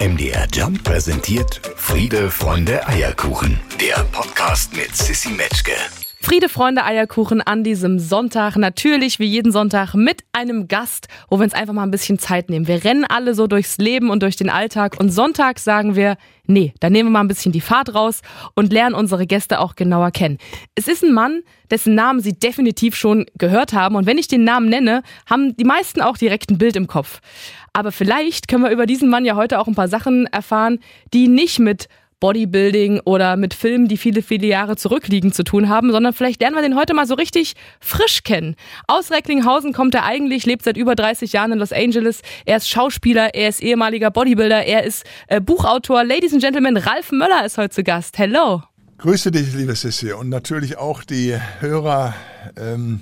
MDR Jump präsentiert Friede, Freunde, Eierkuchen. Der Podcast mit Sissy Metzke. Friede, Freunde, Eierkuchen an diesem Sonntag. Natürlich wie jeden Sonntag mit einem Gast, wo wir uns einfach mal ein bisschen Zeit nehmen. Wir rennen alle so durchs Leben und durch den Alltag und Sonntag sagen wir, nee, da nehmen wir mal ein bisschen die Fahrt raus und lernen unsere Gäste auch genauer kennen. Es ist ein Mann, dessen Namen Sie definitiv schon gehört haben und wenn ich den Namen nenne, haben die meisten auch direkt ein Bild im Kopf. Aber vielleicht können wir über diesen Mann ja heute auch ein paar Sachen erfahren, die nicht mit Bodybuilding oder mit Filmen, die viele, viele Jahre zurückliegen, zu tun haben, sondern vielleicht lernen wir den heute mal so richtig frisch kennen. Aus Recklinghausen kommt er eigentlich, lebt seit über 30 Jahren in Los Angeles. Er ist Schauspieler, er ist ehemaliger Bodybuilder, er ist äh, Buchautor. Ladies and Gentlemen, Ralf Möller ist heute zu Gast. Hello. Grüße dich, liebe Sissi, und natürlich auch die Hörer. Ähm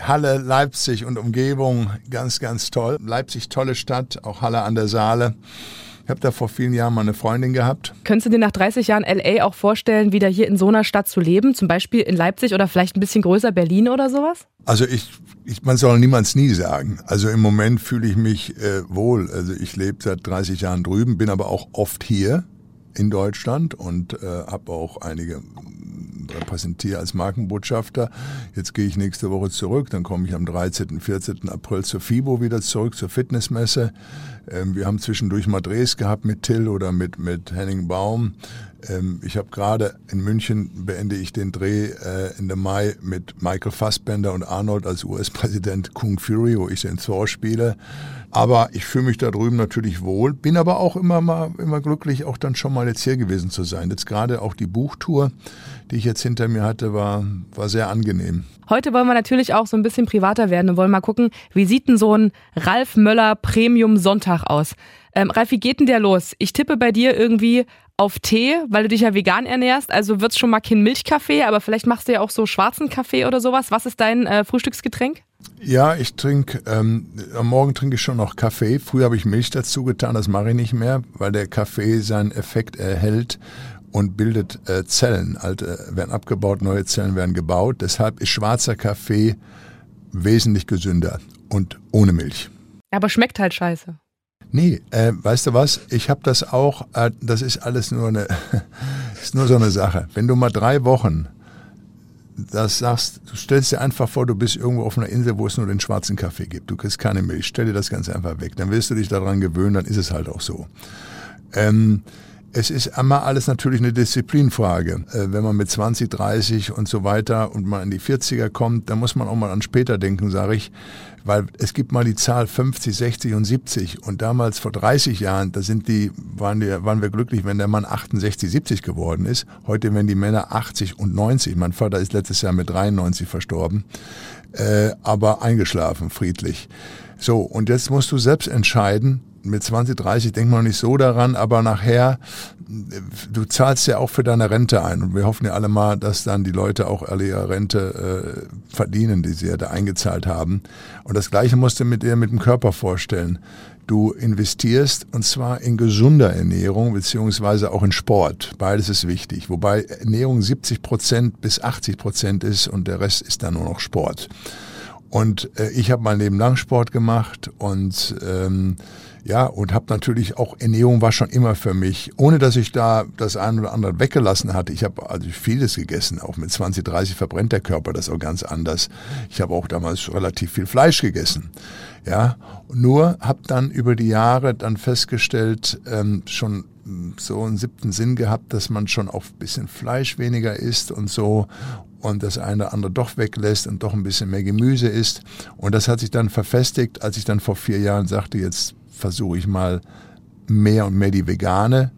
Halle, Leipzig und Umgebung ganz, ganz toll. Leipzig, tolle Stadt, auch Halle an der Saale. Ich habe da vor vielen Jahren mal eine Freundin gehabt. Könntest du dir nach 30 Jahren LA auch vorstellen, wieder hier in so einer Stadt zu leben? Zum Beispiel in Leipzig oder vielleicht ein bisschen größer Berlin oder sowas? Also ich, ich man soll niemals nie sagen. Also im Moment fühle ich mich äh, wohl. Also ich lebe seit 30 Jahren drüben, bin aber auch oft hier in Deutschland und äh, habe auch einige repräsentiere als Markenbotschafter. Jetzt gehe ich nächste Woche zurück, dann komme ich am 13., 14. April zur FIBO wieder zurück, zur Fitnessmesse. Ähm, wir haben zwischendurch mal Drehs gehabt mit Till oder mit, mit Henning Baum. Ähm, ich habe gerade in München beende ich den Dreh äh, Ende Mai mit Michael Fassbender und Arnold als US-Präsident Kung Fury, wo ich den Thor spiele. Aber ich fühle mich da drüben natürlich wohl, bin aber auch immer mal immer glücklich, auch dann schon mal jetzt hier gewesen zu sein. Jetzt gerade auch die Buchtour, die ich jetzt hinter mir hatte, war, war sehr angenehm. Heute wollen wir natürlich auch so ein bisschen privater werden und wollen mal gucken, wie sieht denn so ein Ralf Möller Premium Sonntag aus? Ähm, Ralf, wie geht denn der los? Ich tippe bei dir irgendwie auf Tee, weil du dich ja vegan ernährst. Also wird's schon mal kein Milchkaffee, aber vielleicht machst du ja auch so schwarzen Kaffee oder sowas. Was ist dein äh, Frühstücksgetränk? Ja, ich trinke, ähm, am Morgen trinke ich schon noch Kaffee. Früher habe ich Milch dazu getan, das mache ich nicht mehr, weil der Kaffee seinen Effekt erhält und bildet äh, Zellen. Alte werden abgebaut, neue Zellen werden gebaut. Deshalb ist schwarzer Kaffee wesentlich gesünder und ohne Milch. Aber schmeckt halt scheiße. Nee, äh, weißt du was? Ich habe das auch, äh, das ist alles nur eine, ist nur so eine Sache. Wenn du mal drei Wochen das sagst, du stellst dir einfach vor, du bist irgendwo auf einer Insel, wo es nur den schwarzen Kaffee gibt. Du kriegst keine Milch. Stell dir das ganz einfach weg. Dann wirst du dich daran gewöhnen, dann ist es halt auch so. Ähm, es ist immer alles natürlich eine Disziplinfrage. Äh, wenn man mit 20, 30 und so weiter und mal in die 40er kommt, dann muss man auch mal an später denken, sage ich. Weil es gibt mal die Zahl 50, 60 und 70. Und damals vor 30 Jahren, da sind die, waren, die, waren wir glücklich, wenn der Mann 68, 70 geworden ist. Heute werden die Männer 80 und 90. Mein Vater ist letztes Jahr mit 93 verstorben, äh, aber eingeschlafen, friedlich. So, und jetzt musst du selbst entscheiden, mit 20, 30 denkt man nicht so daran, aber nachher, du zahlst ja auch für deine Rente ein. Und wir hoffen ja alle mal, dass dann die Leute auch alle ihre Rente äh, verdienen, die sie ja da eingezahlt haben. Und das Gleiche musst du mit dir mit dem Körper vorstellen. Du investierst und zwar in gesunder Ernährung beziehungsweise auch in Sport. Beides ist wichtig. Wobei Ernährung 70 Prozent bis 80 Prozent ist und der Rest ist dann nur noch Sport. Und äh, ich habe mein Leben lang Sport gemacht und ähm, ja, und habe natürlich auch Ernährung war schon immer für mich, ohne dass ich da das eine oder andere weggelassen hatte. Ich habe also vieles gegessen, auch mit 20, 30 verbrennt der Körper das auch ganz anders. Ich habe auch damals relativ viel Fleisch gegessen. Ja, nur habe dann über die Jahre dann festgestellt, ähm, schon so einen siebten Sinn gehabt, dass man schon auch ein bisschen Fleisch weniger isst und so und das eine oder andere doch weglässt und doch ein bisschen mehr Gemüse isst. Und das hat sich dann verfestigt, als ich dann vor vier Jahren sagte, jetzt versuche ich mal mehr und mehr die vegane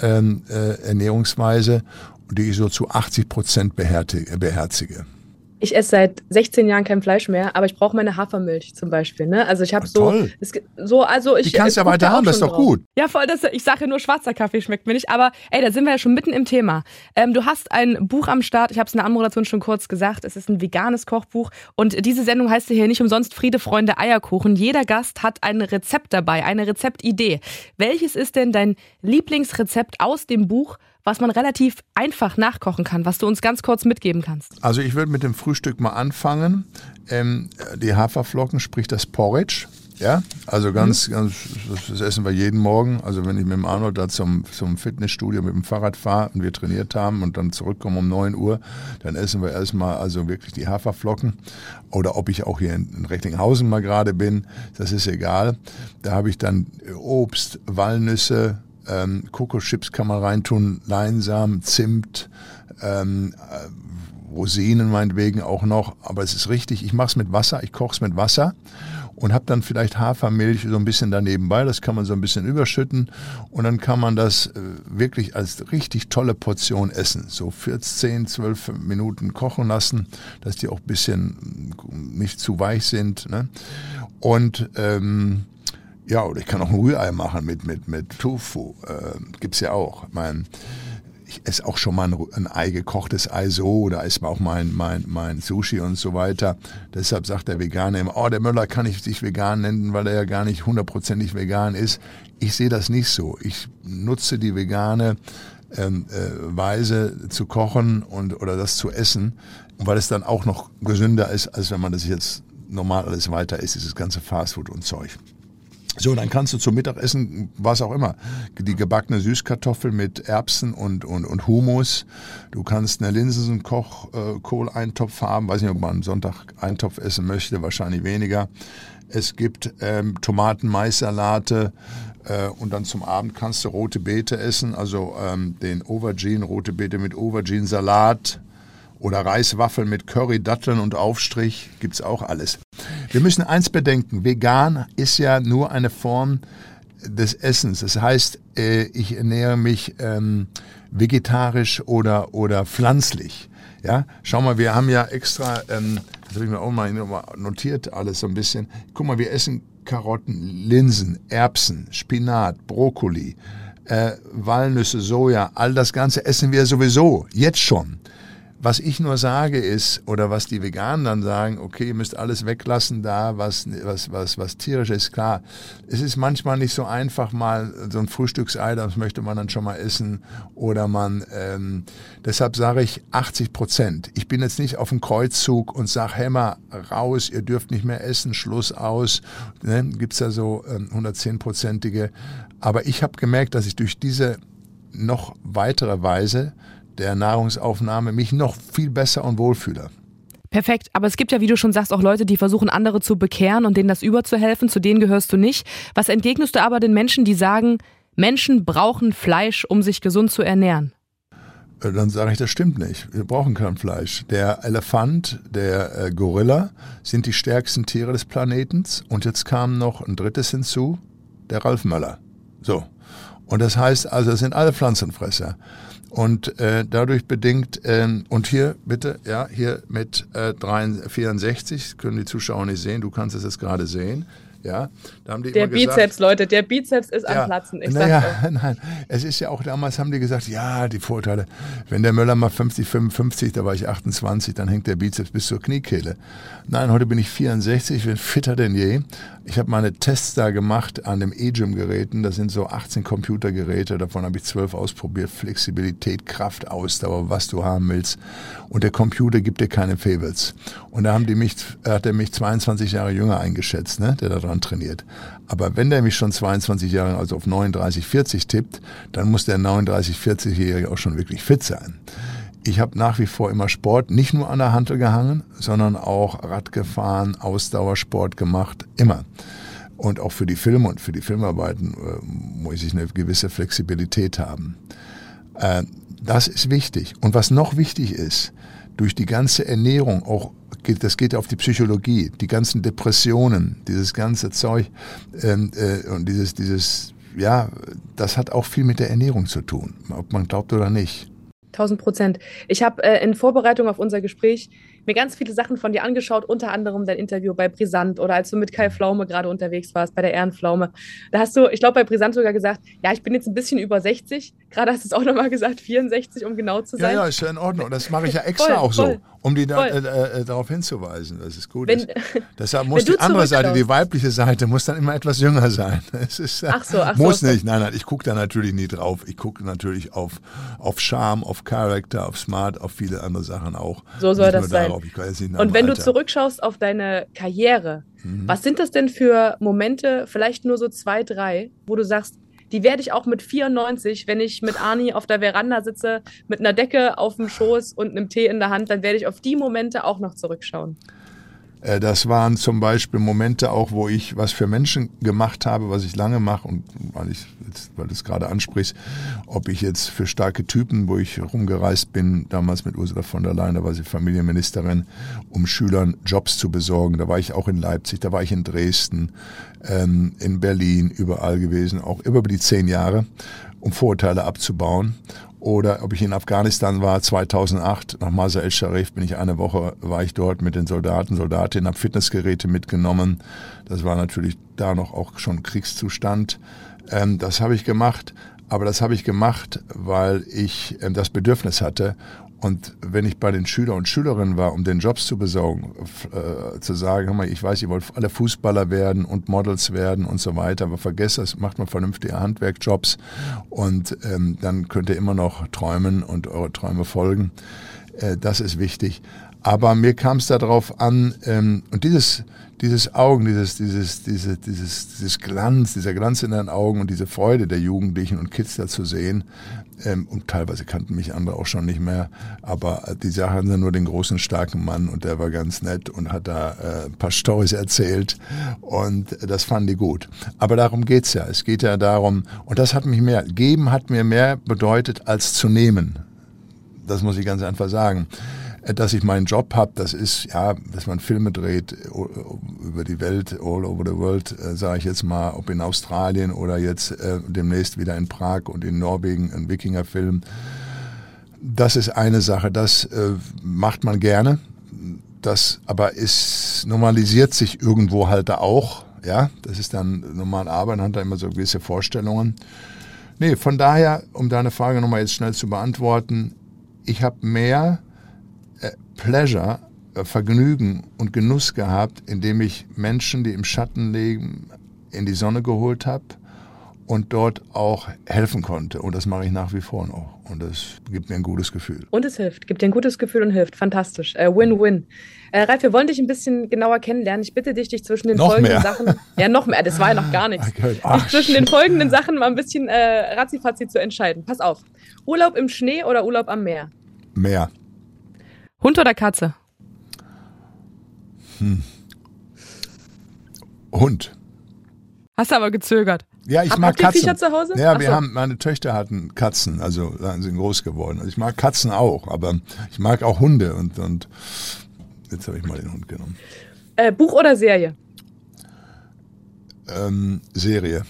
ähm, äh, Ernährungsweise, die ich so zu 80 Prozent beherzige. Ich esse seit 16 Jahren kein Fleisch mehr, aber ich brauche meine Hafermilch zum Beispiel. Ne? Also ich habe so, es, so, also ich. Die kannst du ja weiter haben, das ist doch drauf. gut. Ja, voll. Das, ich sage nur schwarzer Kaffee schmeckt mir nicht, aber ey, da sind wir ja schon mitten im Thema. Ähm, du hast ein Buch am Start. Ich habe es in der Anmoderation schon kurz gesagt. Es ist ein veganes Kochbuch und diese Sendung heißt hier nicht umsonst Friede, Freunde, Eierkuchen. Jeder Gast hat ein Rezept dabei, eine Rezeptidee. Welches ist denn dein Lieblingsrezept aus dem Buch? Was man relativ einfach nachkochen kann, was du uns ganz kurz mitgeben kannst? Also ich würde mit dem Frühstück mal anfangen. Ähm, die Haferflocken, sprich das Porridge. Ja, also ganz, mhm. ganz, das essen wir jeden Morgen. Also wenn ich mit dem Arnold da zum, zum Fitnessstudio mit dem Fahrrad fahre und wir trainiert haben und dann zurückkommen um 9 Uhr, dann essen wir erstmal also wirklich die Haferflocken. Oder ob ich auch hier in Recklinghausen mal gerade bin, das ist egal. Da habe ich dann Obst, Walnüsse, ähm, Kokoschips kann man reintun, Leinsamen, Zimt, ähm, äh, Rosinen meinetwegen auch noch. Aber es ist richtig, ich mache es mit Wasser, ich koche es mit Wasser und habe dann vielleicht Hafermilch so ein bisschen daneben bei. Das kann man so ein bisschen überschütten und dann kann man das äh, wirklich als richtig tolle Portion essen. So 14, 12 Minuten kochen lassen, dass die auch ein bisschen mm, nicht zu weich sind. Ne? Und ähm, ja, oder ich kann auch ein Rührei machen mit, mit, mit Tofu. Äh, es ja auch. Ich meine, ich esse auch schon mal ein, ein Ei, gekochtes Ei so oder esse auch mein, mein, mein Sushi und so weiter. Deshalb sagt der Veganer immer, oh, der Möller kann nicht sich vegan nennen, weil er ja gar nicht hundertprozentig vegan ist. Ich sehe das nicht so. Ich nutze die vegane ähm, äh, Weise zu kochen und oder das zu essen, weil es dann auch noch gesünder ist, als wenn man das jetzt normal alles weiter isst, dieses ganze Fastfood und Zeug. So, dann kannst du zum Mittagessen, was auch immer, die gebackene Süßkartoffel mit Erbsen und, und, und Humus. Du kannst eine Linsenkoch-Kohleintopf äh, haben. Weiß nicht, ob man Sonntag Eintopf essen möchte, wahrscheinlich weniger. Es gibt ähm, Tomaten-Mais-Salate. Äh, und dann zum Abend kannst du rote Beete essen, also ähm, den Aubergine, rote Beete mit Aubergine-Salat oder Reiswaffeln mit Curry, Datteln und Aufstrich, gibt's auch alles. Wir müssen eins bedenken, vegan ist ja nur eine Form des Essens. Das heißt, äh, ich ernähre mich ähm, vegetarisch oder, oder pflanzlich. Ja, schau mal, wir haben ja extra, ähm, das habe ich mir auch mal notiert, alles so ein bisschen. Guck mal, wir essen Karotten, Linsen, Erbsen, Spinat, Brokkoli, äh, Walnüsse, Soja, all das Ganze essen wir sowieso, jetzt schon. Was ich nur sage ist, oder was die Veganen dann sagen, okay, ihr müsst alles weglassen da, was, was, was, was tierisch ist, klar. Es ist manchmal nicht so einfach mal so ein Frühstücksei, das möchte man dann schon mal essen. Oder man, ähm, deshalb sage ich 80 Prozent. Ich bin jetzt nicht auf dem Kreuzzug und sage, mal, raus, ihr dürft nicht mehr essen, Schluss aus. Ne? Gibt ja so ähm, 110-prozentige. Aber ich habe gemerkt, dass ich durch diese noch weitere Weise der Nahrungsaufnahme mich noch viel besser und wohlfühler. Perfekt, aber es gibt ja, wie du schon sagst, auch Leute, die versuchen, andere zu bekehren und denen das überzuhelfen. Zu denen gehörst du nicht. Was entgegnest du aber den Menschen, die sagen, Menschen brauchen Fleisch, um sich gesund zu ernähren? Äh, dann sage ich, das stimmt nicht. Wir brauchen kein Fleisch. Der Elefant, der äh, Gorilla sind die stärksten Tiere des Planetens. Und jetzt kam noch ein drittes hinzu, der Ralf Möller. So. Und das heißt also, es sind alle Pflanzenfresser. Und äh, dadurch bedingt, ähm, und hier bitte, ja, hier mit äh, 63, 64, können die Zuschauer nicht sehen, du kannst es jetzt gerade sehen, ja, da haben die der Bizeps, gesagt, Leute, der Bizeps ist ja, am Platzen. Ich naja, nein, es ist ja auch damals haben die gesagt, ja, die Vorteile. Wenn der Möller mal 50, 55, da war ich 28, dann hängt der Bizeps bis zur Kniekehle. Nein, heute bin ich 64, ich bin fitter denn je. Ich habe meine Tests da gemacht an dem E-Gym-Geräten. Das sind so 18 Computergeräte, davon habe ich 12 ausprobiert. Flexibilität, Kraft, Ausdauer, was du haben willst. Und der Computer gibt dir keine Favels. Und da haben die mich, hat er mich 22 Jahre jünger eingeschätzt, ne, der da dran trainiert. Aber wenn der mich schon 22 Jahre, also auf 39, 40 tippt, dann muss der 39, 40-Jährige auch schon wirklich fit sein. Ich habe nach wie vor immer Sport, nicht nur an der Hantel gehangen, sondern auch Rad gefahren, Ausdauersport gemacht, immer. Und auch für die Filme und für die Filmarbeiten äh, muss ich eine gewisse Flexibilität haben. Äh, das ist wichtig. Und was noch wichtig ist, durch die ganze Ernährung, auch geht, das geht auf die Psychologie, die ganzen Depressionen, dieses ganze Zeug ähm, äh, und dieses, dieses, ja, das hat auch viel mit der Ernährung zu tun, ob man glaubt oder nicht. 1000 Prozent. Ich habe äh, in Vorbereitung auf unser Gespräch mir ganz viele Sachen von dir angeschaut, unter anderem dein Interview bei Brisant oder als du mit Kai Pflaume gerade unterwegs warst, bei der Ehrenpflaume. Da hast du, ich glaube, bei Brisant sogar gesagt, ja, ich bin jetzt ein bisschen über 60. Gerade hast du es auch nochmal gesagt, 64, um genau zu sein. Ja, ja, ist ja in Ordnung. Das mache ich ja extra voll, auch so, voll, um die da, äh, äh, darauf hinzuweisen, dass es gut wenn, ist. Deshalb muss die andere Seite, die weibliche Seite, muss dann immer etwas jünger sein. Ist, ach so, ach muss so, nicht. Nein, nein, ich gucke da natürlich nie drauf. Ich gucke natürlich auf, auf Charme, auf Character, auf Smart, auf viele andere Sachen auch. So soll das sein. Und wenn Alter. du zurückschaust auf deine Karriere, mhm. was sind das denn für Momente, vielleicht nur so zwei, drei, wo du sagst, die werde ich auch mit 94, wenn ich mit Arni auf der Veranda sitze, mit einer Decke auf dem Schoß und einem Tee in der Hand, dann werde ich auf die Momente auch noch zurückschauen. Äh, das waren zum Beispiel Momente auch, wo ich was für Menschen gemacht habe, was ich lange mache und weil ich jetzt, weil du es gerade ansprichst, ob ich jetzt für starke Typen, wo ich rumgereist bin, damals mit Ursula von der Leyen, da war sie Familienministerin, um Schülern Jobs zu besorgen. Da war ich auch in Leipzig, da war ich in Dresden, ähm, in Berlin, überall gewesen, auch über die zehn Jahre, um Vorurteile abzubauen oder ob ich in Afghanistan war 2008 nach Masar el-Sharif bin ich eine Woche war ich dort mit den Soldaten Soldatinnen habe Fitnessgeräte mitgenommen. Das war natürlich da noch auch schon Kriegszustand. Ähm, das habe ich gemacht aber das habe ich gemacht weil ich ähm, das Bedürfnis hatte und wenn ich bei den Schülern und Schülerinnen war, um den Jobs zu besorgen, äh, zu sagen, mal, ich weiß, ihr wollt alle Fußballer werden und Models werden und so weiter, aber vergesst das, macht mal vernünftige Handwerkjobs und ähm, dann könnt ihr immer noch träumen und eure Träume folgen. Äh, das ist wichtig. Aber mir kam es darauf an, ähm, und dieses, dieses Augen, dieses, dieses, diese, dieses, dieses Glanz, dieser Glanz in den Augen und diese Freude der Jugendlichen und Kids da zu sehen, ähm, und teilweise kannten mich andere auch schon nicht mehr, aber die Sachen sind nur den großen, starken Mann und der war ganz nett und hat da äh, ein paar Storys erzählt und das fanden die gut. Aber darum geht's ja. Es geht ja darum, und das hat mich mehr, geben hat mir mehr bedeutet als zu nehmen. Das muss ich ganz einfach sagen. Äh, dass ich meinen Job habe, das ist, ja, dass man Filme dreht über die Welt, all over the world, äh, sage ich jetzt mal, ob in Australien oder jetzt äh, demnächst wieder in Prag und in Norwegen, ein Wikingerfilm. Das ist eine Sache, das äh, macht man gerne. Das aber ist, normalisiert sich irgendwo halt da auch. Ja, das ist dann normal Arbeit, man hat da immer so gewisse Vorstellungen. Nee, von daher, um deine Frage nochmal jetzt schnell zu beantworten, ich habe mehr Pleasure, äh, Vergnügen und Genuss gehabt, indem ich Menschen, die im Schatten leben, in die Sonne geholt habe und dort auch helfen konnte. Und das mache ich nach wie vor noch. Und das gibt mir ein gutes Gefühl. Und es hilft, gibt dir ein gutes Gefühl und hilft. Fantastisch. Äh, Win-win. Äh, Ralf, wir wollen dich ein bisschen genauer kennenlernen. Ich bitte dich, dich zwischen den noch folgenden mehr. Sachen. Ja, noch mehr, das war ja noch gar nichts. Okay. Ach, dich zwischen den folgenden Sachen mal ein bisschen äh, ratzifatzi zu entscheiden. Pass auf. Urlaub im Schnee oder Urlaub am Meer? Meer. Hund oder Katze? Hm. Hund. Hast du aber gezögert. Ja, ich Hab, mag habt Katzen. Viecher zu Hause? Ja, wir so. haben, meine Töchter hatten Katzen, also sind groß geworden. Also ich mag Katzen auch, aber ich mag auch Hunde und, und jetzt habe ich mal den Hund genommen. Äh, Buch oder Serie? Ähm, Serie.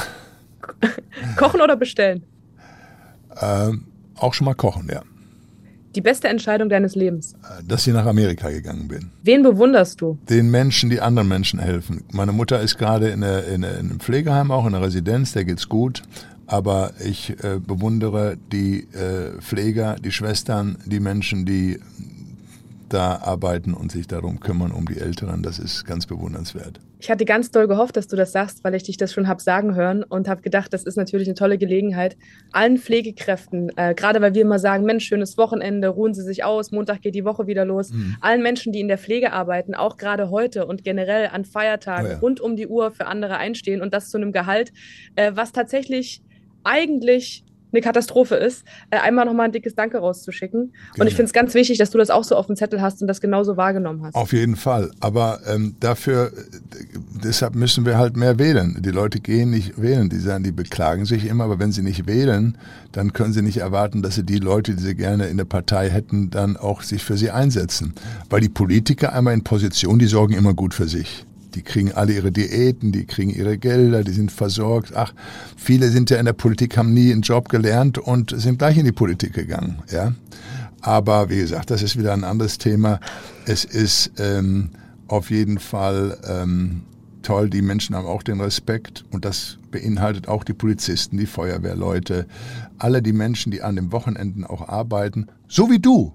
kochen oder bestellen? Ähm, auch schon mal kochen, ja. Die beste Entscheidung deines Lebens? Dass ich nach Amerika gegangen bin. Wen bewunderst du? Den Menschen, die anderen Menschen helfen. Meine Mutter ist gerade in, in, in einem Pflegeheim, auch in einer Residenz, der geht's gut. Aber ich äh, bewundere die äh, Pfleger, die Schwestern, die Menschen, die da arbeiten und sich darum kümmern, um die Älteren. Das ist ganz bewundernswert. Ich hatte ganz doll gehofft, dass du das sagst, weil ich dich das schon habe sagen hören und habe gedacht, das ist natürlich eine tolle Gelegenheit, allen Pflegekräften, äh, gerade weil wir immer sagen, Mensch, schönes Wochenende, ruhen Sie sich aus, Montag geht die Woche wieder los, mhm. allen Menschen, die in der Pflege arbeiten, auch gerade heute und generell an Feiertagen oh ja. rund um die Uhr für andere einstehen und das zu einem Gehalt, äh, was tatsächlich eigentlich eine Katastrophe ist, äh, einmal nochmal ein dickes Danke rauszuschicken. Gerne. Und ich finde es ganz wichtig, dass du das auch so auf dem Zettel hast und das genauso wahrgenommen hast. Auf jeden Fall. Aber ähm, dafür, deshalb müssen wir halt mehr wählen. Die Leute gehen nicht wählen. Die sagen, die beklagen sich immer, aber wenn sie nicht wählen, dann können sie nicht erwarten, dass sie die Leute, die sie gerne in der Partei hätten, dann auch sich für sie einsetzen. Weil die Politiker einmal in Position, die sorgen immer gut für sich die kriegen alle ihre Diäten, die kriegen ihre Gelder, die sind versorgt. Ach, viele sind ja in der Politik, haben nie einen Job gelernt und sind gleich in die Politik gegangen. Ja, aber wie gesagt, das ist wieder ein anderes Thema. Es ist ähm, auf jeden Fall ähm, toll. Die Menschen haben auch den Respekt und das beinhaltet auch die Polizisten, die Feuerwehrleute, alle die Menschen, die an den Wochenenden auch arbeiten, so wie du.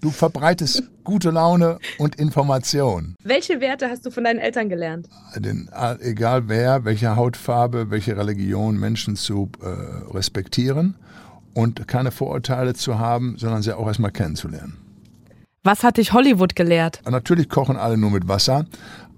Du verbreitest gute Laune und Information. Welche Werte hast du von deinen Eltern gelernt? Den, äh, egal wer, welche Hautfarbe, welche Religion, Menschen zu äh, respektieren und keine Vorurteile zu haben, sondern sie auch erstmal kennenzulernen. Was hat dich Hollywood gelehrt? Natürlich kochen alle nur mit Wasser.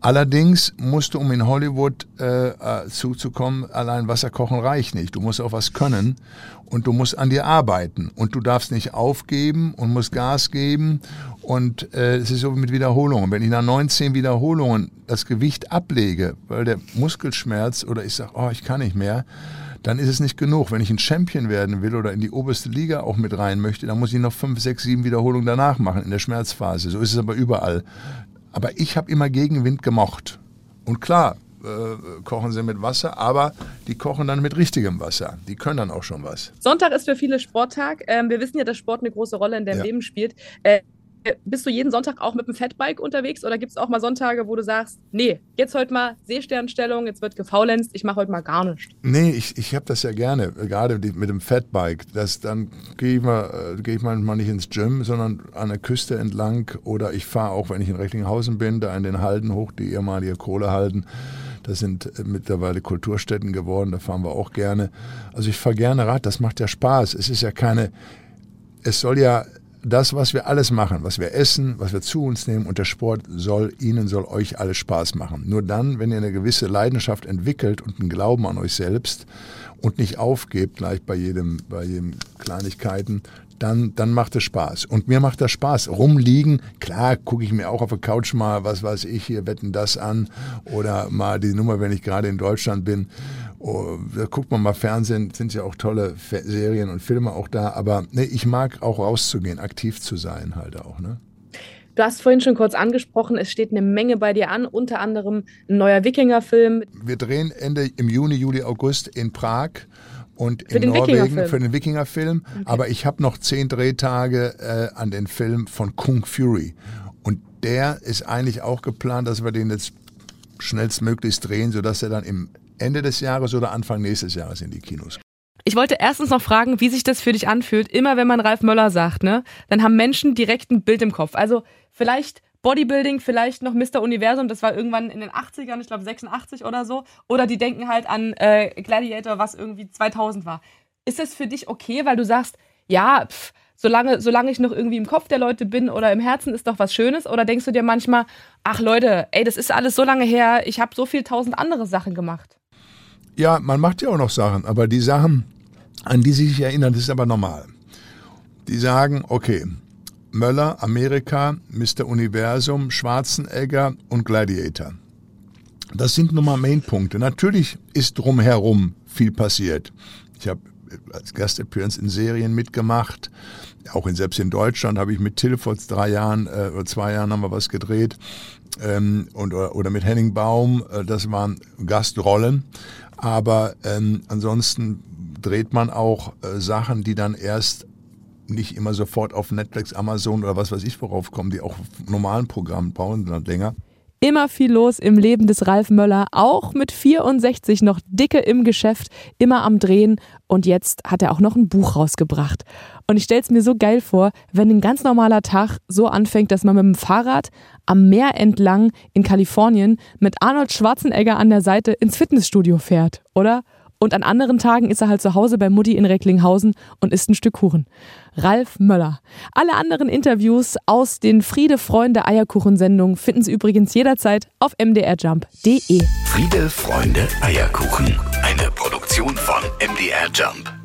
Allerdings musst du, um in Hollywood äh, äh, zuzukommen, allein Wasser kochen reicht nicht. Du musst auch was können und du musst an dir arbeiten und du darfst nicht aufgeben und musst Gas geben und äh, es ist so wie mit Wiederholungen. Wenn ich nach 19 Wiederholungen das Gewicht ablege, weil der Muskelschmerz oder ich sage, oh, ich kann nicht mehr, dann ist es nicht genug. Wenn ich ein Champion werden will oder in die oberste Liga auch mit rein möchte, dann muss ich noch fünf, sechs, sieben Wiederholungen danach machen in der Schmerzphase. So ist es aber überall. Aber ich habe immer Gegenwind gemocht. Und klar, äh, kochen sie mit Wasser, aber die kochen dann mit richtigem Wasser. Die können dann auch schon was. Sonntag ist für viele Sporttag. Ähm, wir wissen ja, dass Sport eine große Rolle in deinem ja. Leben spielt. Äh, bist du jeden Sonntag auch mit dem Fatbike unterwegs oder gibt es auch mal Sonntage, wo du sagst, nee, jetzt heute mal Seesternstellung, jetzt wird gefaulenzt, ich mache heute mal gar nichts? Nee, ich, ich habe das ja gerne, gerade mit dem Fatbike. Das, dann gehe ich, äh, geh ich manchmal nicht ins Gym, sondern an der Küste entlang oder ich fahre auch, wenn ich in Recklinghausen bin, da in den Halden hoch, die ehemalige Kohlehalden. Das sind äh, mittlerweile Kulturstätten geworden, da fahren wir auch gerne. Also ich fahre gerne Rad, das macht ja Spaß. Es ist ja keine, es soll ja das, was wir alles machen, was wir essen, was wir zu uns nehmen und der Sport soll Ihnen, soll euch alles Spaß machen. Nur dann, wenn ihr eine gewisse Leidenschaft entwickelt und einen Glauben an euch selbst und nicht aufgebt gleich bei jedem, bei jedem Kleinigkeiten, dann, dann macht es Spaß. Und mir macht das Spaß. Rumliegen, klar, gucke ich mir auch auf der Couch mal, was weiß ich, hier wetten das an oder mal die Nummer, wenn ich gerade in Deutschland bin. Oh, da guckt man mal Fernsehen, sind ja auch tolle Serien und Filme auch da. Aber nee, ich mag auch rauszugehen, aktiv zu sein halt auch. Ne? Du hast vorhin schon kurz angesprochen, es steht eine Menge bei dir an, unter anderem ein neuer Wikinger-Film. Wir drehen Ende im Juni, Juli, August in Prag und in Norwegen für den Wikinger-Film. Okay. Aber ich habe noch zehn Drehtage äh, an den Film von Kung Fury. Und der ist eigentlich auch geplant, dass wir den jetzt schnellstmöglichst drehen, sodass er dann im Ende des Jahres oder Anfang nächstes Jahres in die Kinos. Ich wollte erstens noch fragen, wie sich das für dich anfühlt. Immer wenn man Ralf Möller sagt, ne, dann haben Menschen direkt ein Bild im Kopf. Also vielleicht Bodybuilding, vielleicht noch Mr. Universum, das war irgendwann in den 80ern, ich glaube 86 oder so. Oder die denken halt an äh, Gladiator, was irgendwie 2000 war. Ist das für dich okay, weil du sagst, ja, pff, solange, solange ich noch irgendwie im Kopf der Leute bin oder im Herzen ist doch was Schönes? Oder denkst du dir manchmal, ach Leute, ey, das ist alles so lange her, ich habe so viel tausend andere Sachen gemacht? Ja, man macht ja auch noch Sachen, aber die Sachen, an die sie sich erinnern, das ist aber normal. Die sagen, okay, Möller, Amerika, Mr. Universum, Schwarzenegger und Gladiator. Das sind nun mal Mainpunkte. Natürlich ist drumherum viel passiert. Ich habe als Gastappearance in Serien mitgemacht. Auch in, selbst in Deutschland habe ich mit Till vor drei Jahren äh, oder zwei Jahren haben wir was gedreht. Ähm, und, oder, oder mit Henning Baum. Äh, das waren Gastrollen. Aber ähm, ansonsten dreht man auch äh, Sachen, die dann erst nicht immer sofort auf Netflix, Amazon oder was weiß ich worauf kommen, die auch normalen Programmen brauchen dann länger. Immer viel los im Leben des Ralf Möller, auch mit 64 noch dicke im Geschäft, immer am Drehen und jetzt hat er auch noch ein Buch rausgebracht. Und ich stelle es mir so geil vor, wenn ein ganz normaler Tag so anfängt, dass man mit dem Fahrrad am Meer entlang in Kalifornien mit Arnold Schwarzenegger an der Seite ins Fitnessstudio fährt, oder? Und an anderen Tagen ist er halt zu Hause bei Mutti in Recklinghausen und isst ein Stück Kuchen. Ralf Möller. Alle anderen Interviews aus den Friede Freunde Eierkuchen-Sendungen finden Sie übrigens jederzeit auf mdrjump.de. Friede Freunde Eierkuchen. Eine Produktion von MDR Jump.